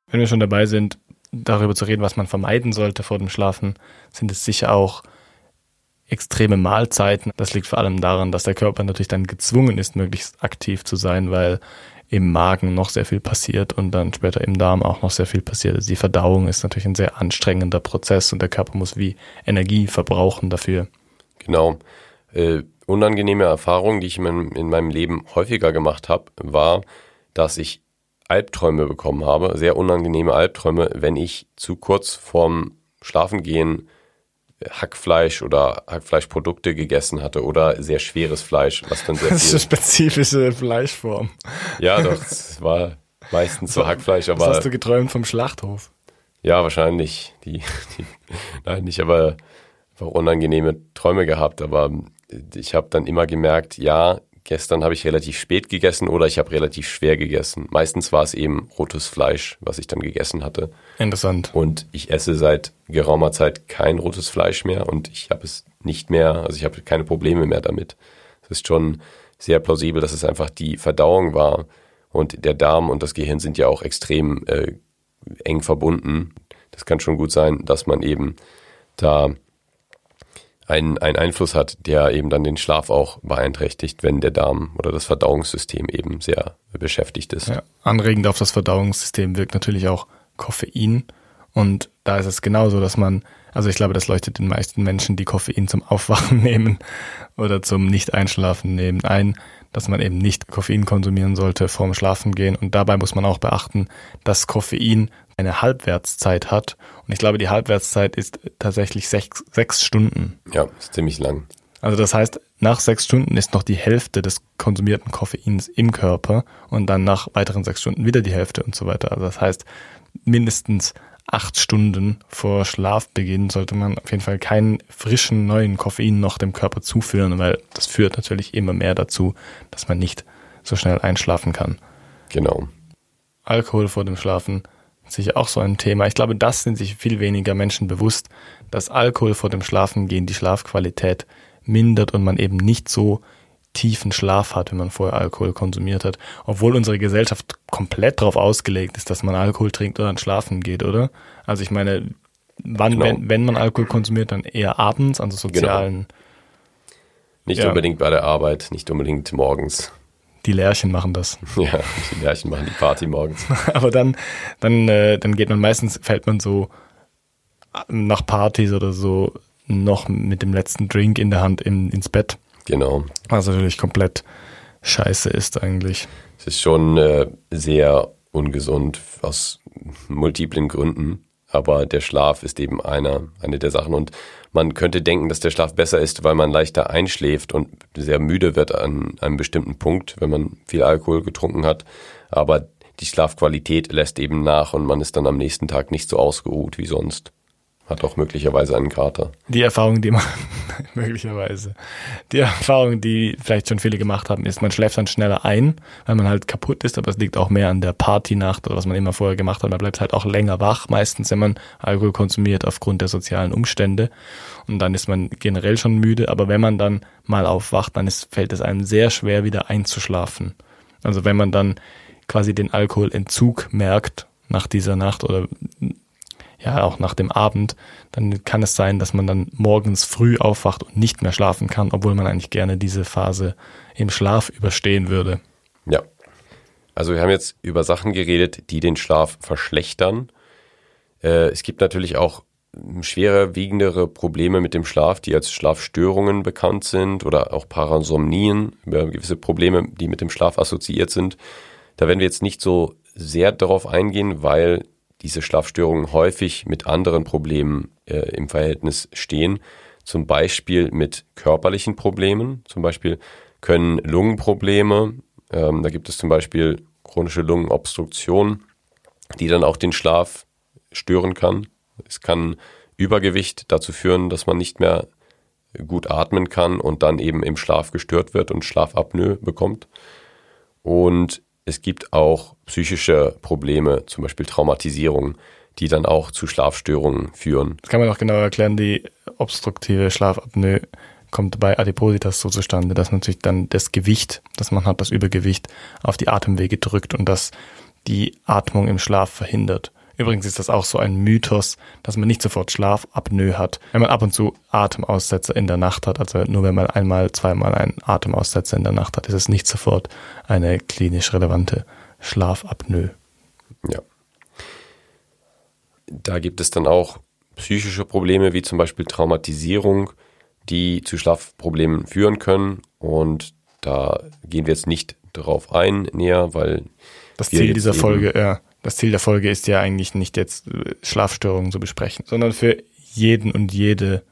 S1: Wenn wir schon dabei sind, darüber zu reden, was man vermeiden sollte vor dem Schlafen, sind es sicher auch extreme Mahlzeiten. Das liegt vor allem daran, dass der Körper natürlich dann gezwungen ist, möglichst aktiv zu sein, weil im Magen noch sehr viel passiert und dann später im Darm auch noch sehr viel passiert. Also die Verdauung ist natürlich ein sehr anstrengender Prozess und der Körper muss wie Energie verbrauchen dafür.
S2: Genau. Äh, unangenehme Erfahrung, die ich in, in meinem Leben häufiger gemacht habe, war, dass ich Albträume bekommen habe, sehr unangenehme Albträume, wenn ich zu kurz vorm Schlafengehen Hackfleisch oder Hackfleischprodukte gegessen hatte oder sehr schweres Fleisch, was dann sehr
S1: Das ist eine spezifische Fleischform.
S2: Ja, doch, es war meistens so Hackfleisch, aber.
S1: Was hast du geträumt vom Schlachthof?
S2: Ja, wahrscheinlich. Die, die, nein, nicht, aber einfach unangenehme Träume gehabt, aber ich habe dann immer gemerkt, ja, Gestern habe ich relativ spät gegessen oder ich habe relativ schwer gegessen. Meistens war es eben rotes Fleisch, was ich dann gegessen hatte.
S1: Interessant.
S2: Und ich esse seit geraumer Zeit kein rotes Fleisch mehr und ich habe es nicht mehr, also ich habe keine Probleme mehr damit. Es ist schon sehr plausibel, dass es einfach die Verdauung war und der Darm und das Gehirn sind ja auch extrem äh, eng verbunden. Das kann schon gut sein, dass man eben da einen, einen Einfluss hat, der eben dann den Schlaf auch beeinträchtigt, wenn der Darm oder das Verdauungssystem eben sehr beschäftigt ist. Ja,
S1: anregend auf das Verdauungssystem wirkt natürlich auch Koffein. Und da ist es genauso, dass man, also ich glaube, das leuchtet den meisten Menschen, die Koffein zum Aufwachen nehmen oder zum Nicht-Einschlafen nehmen, ein, dass man eben nicht Koffein konsumieren sollte vorm Schlafengehen. Und dabei muss man auch beachten, dass Koffein eine Halbwertszeit hat. Und ich glaube, die Halbwertszeit ist tatsächlich sechs, sechs Stunden.
S2: Ja, ist ziemlich lang.
S1: Also das heißt, nach sechs Stunden ist noch die Hälfte des konsumierten Koffeins im Körper und dann nach weiteren sechs Stunden wieder die Hälfte und so weiter. Also das heißt, mindestens acht Stunden vor Schlafbeginn sollte man auf jeden Fall keinen frischen neuen Koffein noch dem Körper zuführen, weil das führt natürlich immer mehr dazu, dass man nicht so schnell einschlafen kann.
S2: Genau.
S1: Alkohol vor dem Schlafen sicher auch so ein Thema. Ich glaube, das sind sich viel weniger Menschen bewusst, dass Alkohol vor dem Schlafengehen die Schlafqualität mindert und man eben nicht so tiefen Schlaf hat, wenn man vorher Alkohol konsumiert hat. Obwohl unsere Gesellschaft komplett darauf ausgelegt ist, dass man Alkohol trinkt oder dann schlafen geht, oder? Also ich meine, wann,
S2: Genau.
S1: wenn, wenn man Alkohol konsumiert, dann eher abends, also sozialen,
S2: Nicht
S1: Ja.
S2: unbedingt bei der Arbeit, nicht unbedingt morgens.
S1: Die Lärchen machen das.
S2: Ja, die Lerchen machen die Party morgens.
S1: Aber dann, dann, äh, dann geht man meistens, fällt man so nach Partys oder so noch mit dem letzten Drink in der Hand in, ins Bett.
S2: Genau.
S1: Was natürlich komplett scheiße ist eigentlich.
S2: Es ist schon äh, sehr ungesund aus multiplen Gründen, aber der Schlaf ist eben einer, eine der Sachen. Und man könnte denken, dass der Schlaf besser ist, weil man leichter einschläft und sehr müde wird an einem bestimmten Punkt, wenn man viel Alkohol getrunken hat. Aber die Schlafqualität lässt eben nach und man ist dann am nächsten Tag nicht so ausgeruht wie sonst. Hat auch möglicherweise einen Kater.
S1: Die Erfahrung, die man möglicherweise, die Erfahrung, die vielleicht schon viele gemacht haben, ist, man schläft dann schneller ein, weil man halt kaputt ist, aber es liegt auch mehr an der Partynacht oder was man immer vorher gemacht hat. Man bleibt halt auch länger wach, meistens, wenn man Alkohol konsumiert aufgrund der sozialen Umstände. Und dann ist man generell schon müde, aber wenn man dann mal aufwacht, dann ist, fällt es einem sehr schwer, wieder einzuschlafen. Also wenn man dann quasi den Alkoholentzug merkt nach dieser Nacht oder ja auch nach dem Abend, dann kann es sein, dass man dann morgens früh aufwacht und nicht mehr schlafen kann, obwohl man eigentlich gerne diese Phase im Schlaf überstehen würde.
S2: Ja. Also wir haben jetzt über Sachen geredet, die den Schlaf verschlechtern. Äh, es gibt natürlich auch schwerer wiegendere Probleme mit dem Schlaf, die als Schlafstörungen bekannt sind oder auch Parasomnien, gewisse Probleme, die mit dem Schlaf assoziiert sind. Da werden wir jetzt nicht so sehr darauf eingehen, weil diese Schlafstörungen häufig mit anderen Problemen äh, im Verhältnis stehen. Zum Beispiel mit körperlichen Problemen. Zum Beispiel können Lungenprobleme, ähm, da gibt es zum Beispiel chronische Lungenobstruktion, die dann auch den Schlaf stören kann. Es kann Übergewicht dazu führen, dass man nicht mehr gut atmen kann und dann eben im Schlaf gestört wird und Schlafapnoe bekommt. Und es gibt auch psychische Probleme, zum Beispiel Traumatisierung, die dann auch zu Schlafstörungen führen.
S1: Das kann man auch genauer erklären, die obstruktive Schlafapnoe kommt bei Adipositas so zustande, dass natürlich dann das Gewicht, das man hat, das Übergewicht auf die Atemwege drückt und das die Atmung im Schlaf verhindert. Übrigens ist das auch so ein Mythos, dass man nicht sofort Schlafapnoe hat, wenn man ab und zu Atemaussetzer in der Nacht hat. Also nur wenn man einmal, zweimal einen Atemaussetzer in der Nacht hat, ist es nicht sofort eine klinisch relevante Schlafapnoe.
S2: Ja. Da gibt es dann auch psychische Probleme, wie zum Beispiel Traumatisierung, die zu Schlafproblemen führen können. Und da gehen wir jetzt nicht darauf ein näher, weil
S1: Das Ziel dieser Folge, ja, das Ziel der Folge ist ja eigentlich nicht jetzt äh, Schlafstörungen zu besprechen, sondern für jeden und jede,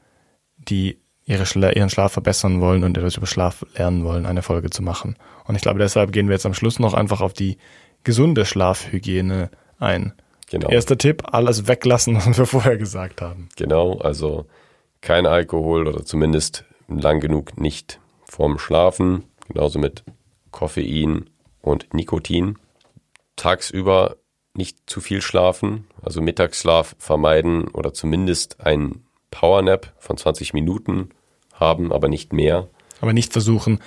S1: die ihre Schla ihren Schlaf verbessern wollen und etwas über Schlaf lernen wollen, eine Folge zu machen. Und ich glaube, deshalb gehen wir jetzt am Schluss noch einfach auf die gesunde Schlafhygiene ein.
S2: Genau.
S1: Erster Tipp, alles weglassen, was wir vorher gesagt haben.
S2: Genau, also kein Alkohol oder zumindest lang genug nicht vorm Schlafen, genauso mit Koffein und Nikotin. Tagsüber nicht zu viel schlafen, also Mittagsschlaf vermeiden oder zumindest ein Powernap von 20 Minuten haben, aber nicht mehr.
S1: Aber nicht versuchen,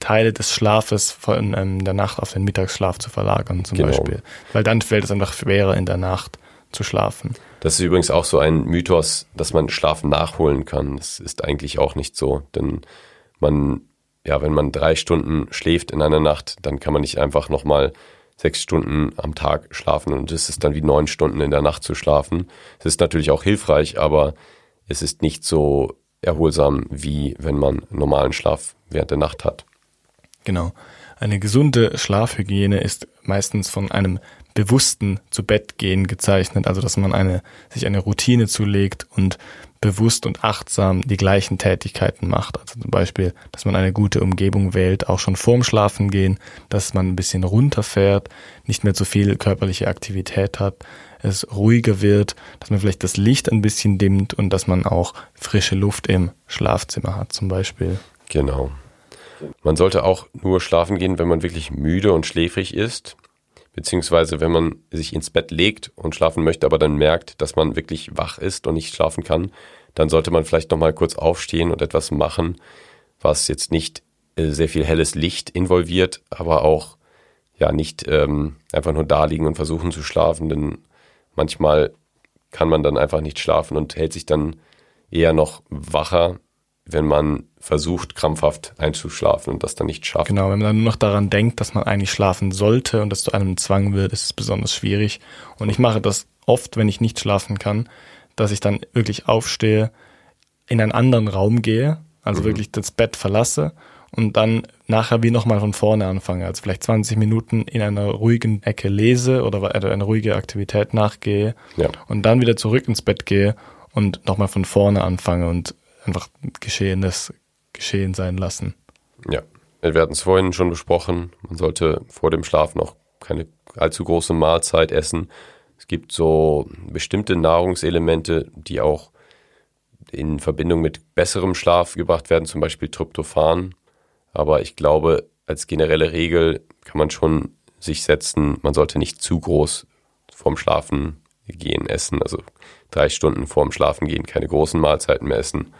S1: Teile des Schlafes von ähm, der Nacht auf den Mittagsschlaf zu verlagern, zum
S2: Genau.
S1: Beispiel. Weil dann fällt es einfach schwerer, in der Nacht zu schlafen.
S2: Das ist übrigens auch so ein Mythos, dass man Schlaf nachholen kann. Das ist eigentlich auch nicht so, denn man, ja, wenn man drei Stunden schläft in einer Nacht, dann kann man nicht einfach nochmal sechs Stunden am Tag schlafen und es ist dann wie neun Stunden in der Nacht zu schlafen. Es ist natürlich auch hilfreich, aber es ist nicht so erholsam, wie wenn man normalen Schlaf während der Nacht hat.
S1: Genau. Eine gesunde Schlafhygiene ist meistens von einem bewussten zu Bett gehen gezeichnet, also dass man eine, sich eine Routine zulegt und bewusst und achtsam die gleichen Tätigkeiten macht. Also zum Beispiel, dass man eine gute Umgebung wählt, auch schon vorm Schlafen gehen, dass man ein bisschen runterfährt, nicht mehr zu viel körperliche Aktivität hat, es ruhiger wird, dass man vielleicht das Licht ein bisschen dimmt und dass man auch frische Luft im Schlafzimmer hat zum Beispiel.
S2: Genau. Man sollte auch nur schlafen gehen, wenn man wirklich müde und schläfrig ist, beziehungsweise wenn man sich ins Bett legt und schlafen möchte, aber dann merkt, dass man wirklich wach ist und nicht schlafen kann, dann sollte man vielleicht noch mal kurz aufstehen und etwas machen, was jetzt nicht äh, sehr viel helles Licht involviert, aber auch ja nicht ähm, einfach nur da liegen und versuchen zu schlafen, denn manchmal kann man dann einfach nicht schlafen und hält sich dann eher noch wacher, wenn man versucht, krampfhaft einzuschlafen und das dann nicht schafft.
S1: Genau, wenn man dann nur noch daran denkt, dass man eigentlich schlafen sollte und das zu einem Zwang wird, ist es besonders schwierig. Und ich mache das oft, wenn ich nicht schlafen kann, dass ich dann wirklich aufstehe, in einen anderen Raum gehe, also mhm. wirklich das Bett verlasse und dann nachher wie nochmal von vorne anfange. Also vielleicht 20 Minuten in einer ruhigen Ecke lese oder eine ruhige Aktivität nachgehe ja. und dann wieder zurück ins Bett gehe und nochmal von vorne anfange und einfach Geschehenes geschehen sein lassen.
S2: Ja, wir hatten es vorhin schon besprochen. Man sollte vor dem Schlafen auch keine allzu große Mahlzeit essen. Es gibt so bestimmte Nahrungselemente, die auch in Verbindung mit besserem Schlaf gebracht werden, zum Beispiel Tryptophan. Aber ich glaube, als generelle Regel kann man schon sich setzen, man sollte nicht zu groß vorm Schlafen gehen essen, also drei Stunden vorm Schlafen gehen, keine großen Mahlzeiten mehr essen.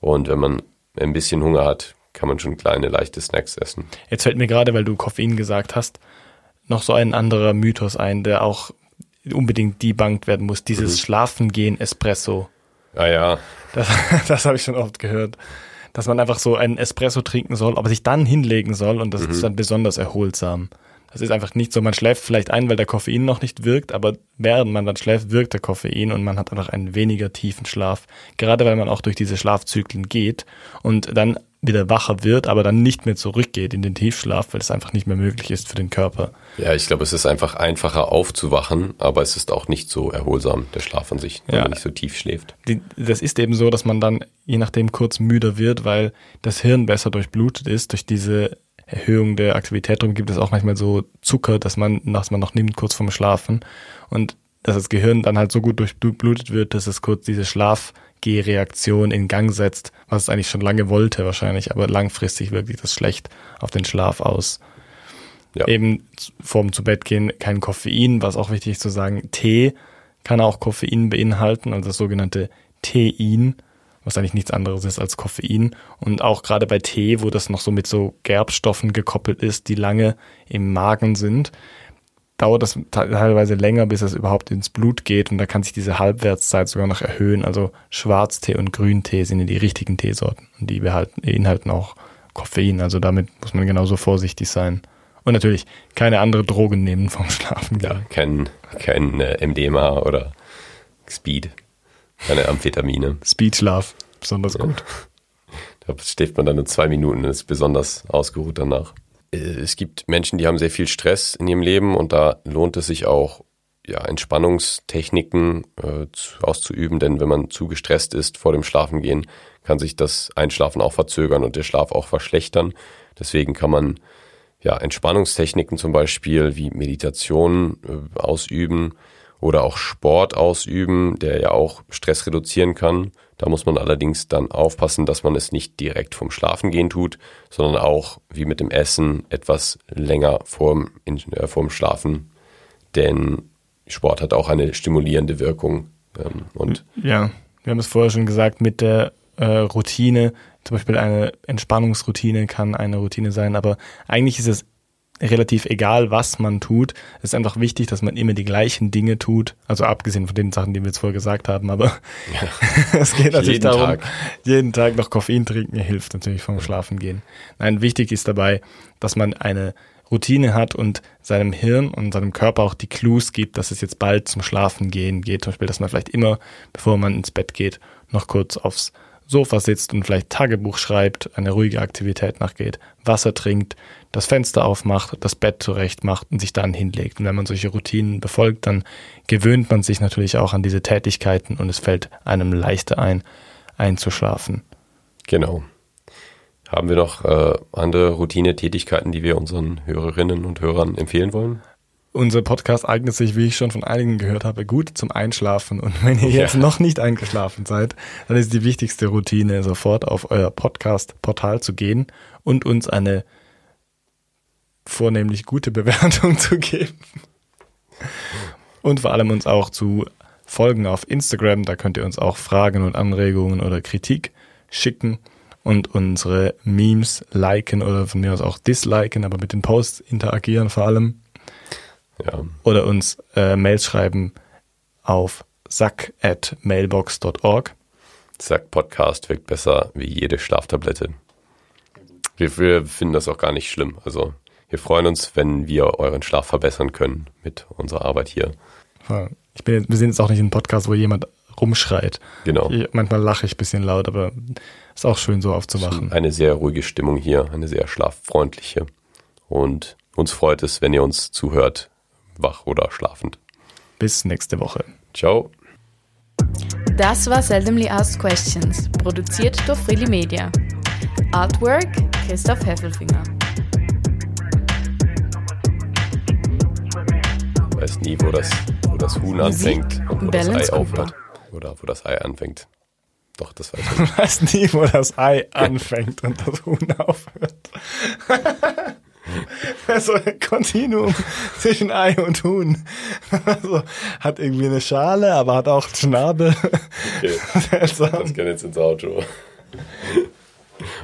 S2: Und wenn man ein bisschen Hunger hat, kann man schon kleine, leichte Snacks essen.
S1: Jetzt fällt mir gerade, weil du Koffein gesagt hast, noch so ein anderer Mythos ein, der auch unbedingt debunked werden muss. Dieses mhm. Schlafengehen Espresso.
S2: Ah ja.
S1: Das, das habe ich schon oft gehört. Dass man einfach so einen Espresso trinken soll, aber sich dann hinlegen soll und das mhm. ist dann besonders erholsam. Das ist einfach nicht so, man schläft vielleicht ein, weil der Koffein noch nicht wirkt, aber während man dann schläft, wirkt der Koffein und man hat einfach einen weniger tiefen Schlaf. Gerade weil man auch durch diese Schlafzyklen geht und dann wieder wacher wird, aber dann nicht mehr zurückgeht in den Tiefschlaf, weil es einfach nicht mehr möglich ist für den Körper.
S2: Ja, ich glaube, es ist einfach einfacher aufzuwachen, aber es ist auch nicht so erholsam, der Schlaf an sich, wenn ja. man nicht so tief schläft.
S1: Die, das ist eben so, dass man dann je nachdem kurz müder wird, weil das Hirn besser durchblutet ist durch diese Erhöhung der Aktivität. Darum gibt es auch manchmal so Zucker, dass man, dass man noch nimmt kurz vorm Schlafen. Und dass das Gehirn dann halt so gut durchblutet wird, dass es kurz diese Schlafgehreaktion in Gang setzt, was es eigentlich schon lange wollte wahrscheinlich, aber langfristig wirkt sich das schlecht auf den Schlaf aus. Ja. Eben vorm zu Bett gehen kein Koffein, was auch wichtig ist zu sagen, Tee kann auch Koffein beinhalten, also das sogenannte Tein was eigentlich nichts anderes ist als Koffein. Und auch gerade bei Tee, wo das noch so mit so Gerbstoffen gekoppelt ist, die lange im Magen sind, dauert das teilweise länger, bis es überhaupt ins Blut geht und da kann sich diese Halbwertszeit sogar noch erhöhen. Also Schwarztee und Grüntee sind ja die richtigen Teesorten und die beinhalten auch Koffein. Also damit muss man genauso vorsichtig sein. Und natürlich keine andere Drogen nehmen vom Schlafen.
S2: Ja, kein, kein äh, MDMA oder Speed. Keine Amphetamine.
S1: Speedschlaf, besonders ja. gut.
S2: Da schläft man dann in zwei Minuten und ist besonders ausgeruht danach. Äh, es gibt Menschen, die haben sehr viel Stress in ihrem Leben und da lohnt es sich auch, ja, Entspannungstechniken äh, auszuüben, denn wenn man zu gestresst ist vor dem Schlafengehen, kann sich das Einschlafen auch verzögern und der Schlaf auch verschlechtern. Deswegen kann man ja Entspannungstechniken zum Beispiel wie Meditation äh, ausüben, oder auch Sport ausüben, der ja auch Stress reduzieren kann. Da muss man allerdings dann aufpassen, dass man es nicht direkt vom Schlafengehen tut, sondern auch wie mit dem Essen etwas länger vorm, äh, vorm Schlafen. Denn Sport hat auch eine stimulierende Wirkung. Ähm, und
S1: ja, wir haben es vorher schon gesagt, mit der äh, Routine, zum Beispiel eine Entspannungsroutine kann eine Routine sein, aber eigentlich ist es relativ egal, was man tut. Es ist einfach wichtig, dass man immer die gleichen Dinge tut. Also abgesehen von den Sachen, die wir jetzt vorher gesagt haben, aber ja. es geht natürlich jeden darum, Tag. jeden Tag noch Koffein trinken hilft natürlich vom Schlafen gehen. Nein, wichtig ist dabei, dass man eine Routine hat und seinem Hirn und seinem Körper auch die Clues gibt, dass es jetzt bald zum Schlafen gehen geht. Zum Beispiel, dass man vielleicht immer, bevor man ins Bett geht, noch kurz aufs Sofa sitzt und vielleicht Tagebuch schreibt, eine ruhige Aktivität nachgeht, Wasser trinkt, das Fenster aufmacht, das Bett zurecht macht und sich dann hinlegt. Und wenn man solche Routinen befolgt, dann gewöhnt man sich natürlich auch an diese Tätigkeiten und es fällt einem leichter ein, einzuschlafen.
S2: Genau. Haben wir noch äh, andere Routine-Tätigkeiten, die wir unseren Hörerinnen und Hörern empfehlen wollen?
S1: Unser Podcast eignet sich, wie ich schon von einigen gehört habe, gut zum Einschlafen. Und wenn ihr jetzt ja. noch nicht eingeschlafen seid, dann ist die wichtigste Routine, sofort auf euer Podcast-Portal zu gehen und uns eine vornehmlich gute Bewertung zu geben. Und vor allem uns auch zu folgen auf Instagram. Da könnt ihr uns auch Fragen und Anregungen oder Kritik schicken. und unsere Memes liken oder von mir aus auch disliken, aber mit den Posts interagieren vor allem.
S2: Ja.
S1: Oder uns äh, Mails schreiben auf sack at mailbox.org.
S2: Zack, Podcast wirkt besser wie jede Schlaftablette. Wir, wir finden das auch gar nicht schlimm. Also wir freuen uns, wenn wir euren Schlaf verbessern können mit unserer Arbeit hier.
S1: Ich bin, wir sind jetzt auch nicht ein Podcast, wo jemand rumschreit.
S2: Genau.
S1: Ich, manchmal lache ich ein bisschen laut, aber ist auch schön so aufzuwachen.
S2: Eine sehr ruhige Stimmung hier, eine sehr schlaffreundliche. Und uns freut es, wenn ihr uns zuhört, wach oder schlafend.
S1: Bis nächste Woche.
S2: Ciao.
S3: Das war Seldomly Asked Questions, produziert durch Freely Media. Artwork Christoph Heffelfinger.
S2: Ich weiß nie, wo das, wo das Huhn
S3: Musik,
S2: anfängt und wo das
S3: Balance
S2: Ei
S3: Cooper.
S2: aufhört. Oder wo das Ei anfängt. Doch, das weiß ich.
S1: Ich weiß nie, wo das Ei anfängt und das Huhn aufhört. Also ein Kontinuum zwischen Ei und Huhn. Also, hat irgendwie eine Schale, aber hat auch einen Schnabel.
S2: Okay. Das kann jetzt ins Outro.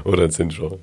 S2: Oder ins Intro.